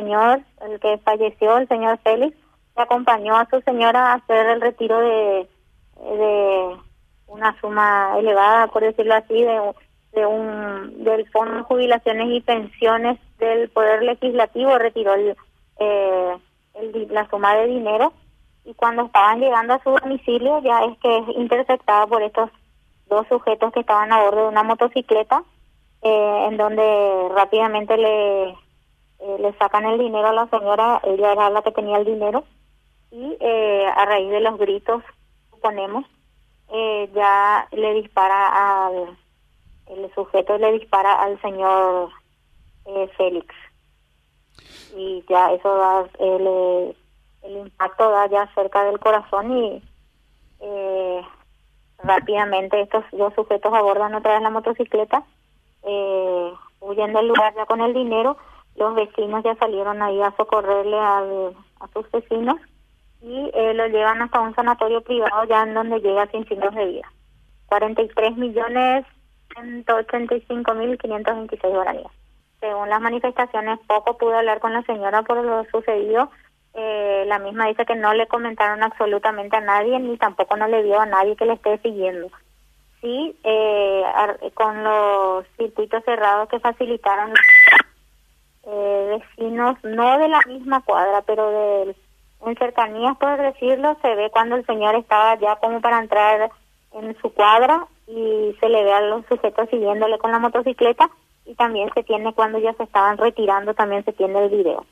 señor, el que falleció, el señor Félix, se acompañó a su señora a hacer el retiro de, de una suma elevada, por decirlo así, de, de un del Fondo de Jubilaciones y Pensiones del Poder Legislativo, retiró el, eh, la suma de dinero. Y cuando estaban llegando a su domicilio ya es que es interceptada por estos dos sujetos que estaban a bordo de una motocicleta eh, en donde rápidamente le, eh, le sacan el dinero a la señora, ella era la que tenía el dinero y eh, a raíz de los gritos, suponemos, ya le dispara al, el sujeto le dispara al señor Félix. Y ya eso da el, el impacto da ya cerca del corazón y eh, rápidamente estos dos sujetos abordan otra vez la motocicleta eh, huyen del lugar ya con el dinero los vecinos ya salieron ahí a socorrerle al, a sus vecinos y eh, lo llevan hasta un sanatorio privado ya en donde llega sin signos de vida 43 millones 185 mil 526 guaraníes según las manifestaciones, poco pude hablar con la señora por lo sucedido. Eh, la misma dice que no le comentaron absolutamente a nadie ni tampoco no le dio a nadie que le esté siguiendo. Sí, eh, con los circuitos cerrados que facilitaron vecinos, no de la misma cuadra, pero de, en cercanías, por decirlo, se ve cuando el señor estaba ya como para entrar en su cuadra y se le ve a los sujetos siguiéndole con la motocicleta y también se tiene cuando ya se estaban retirando, también se tiene el video.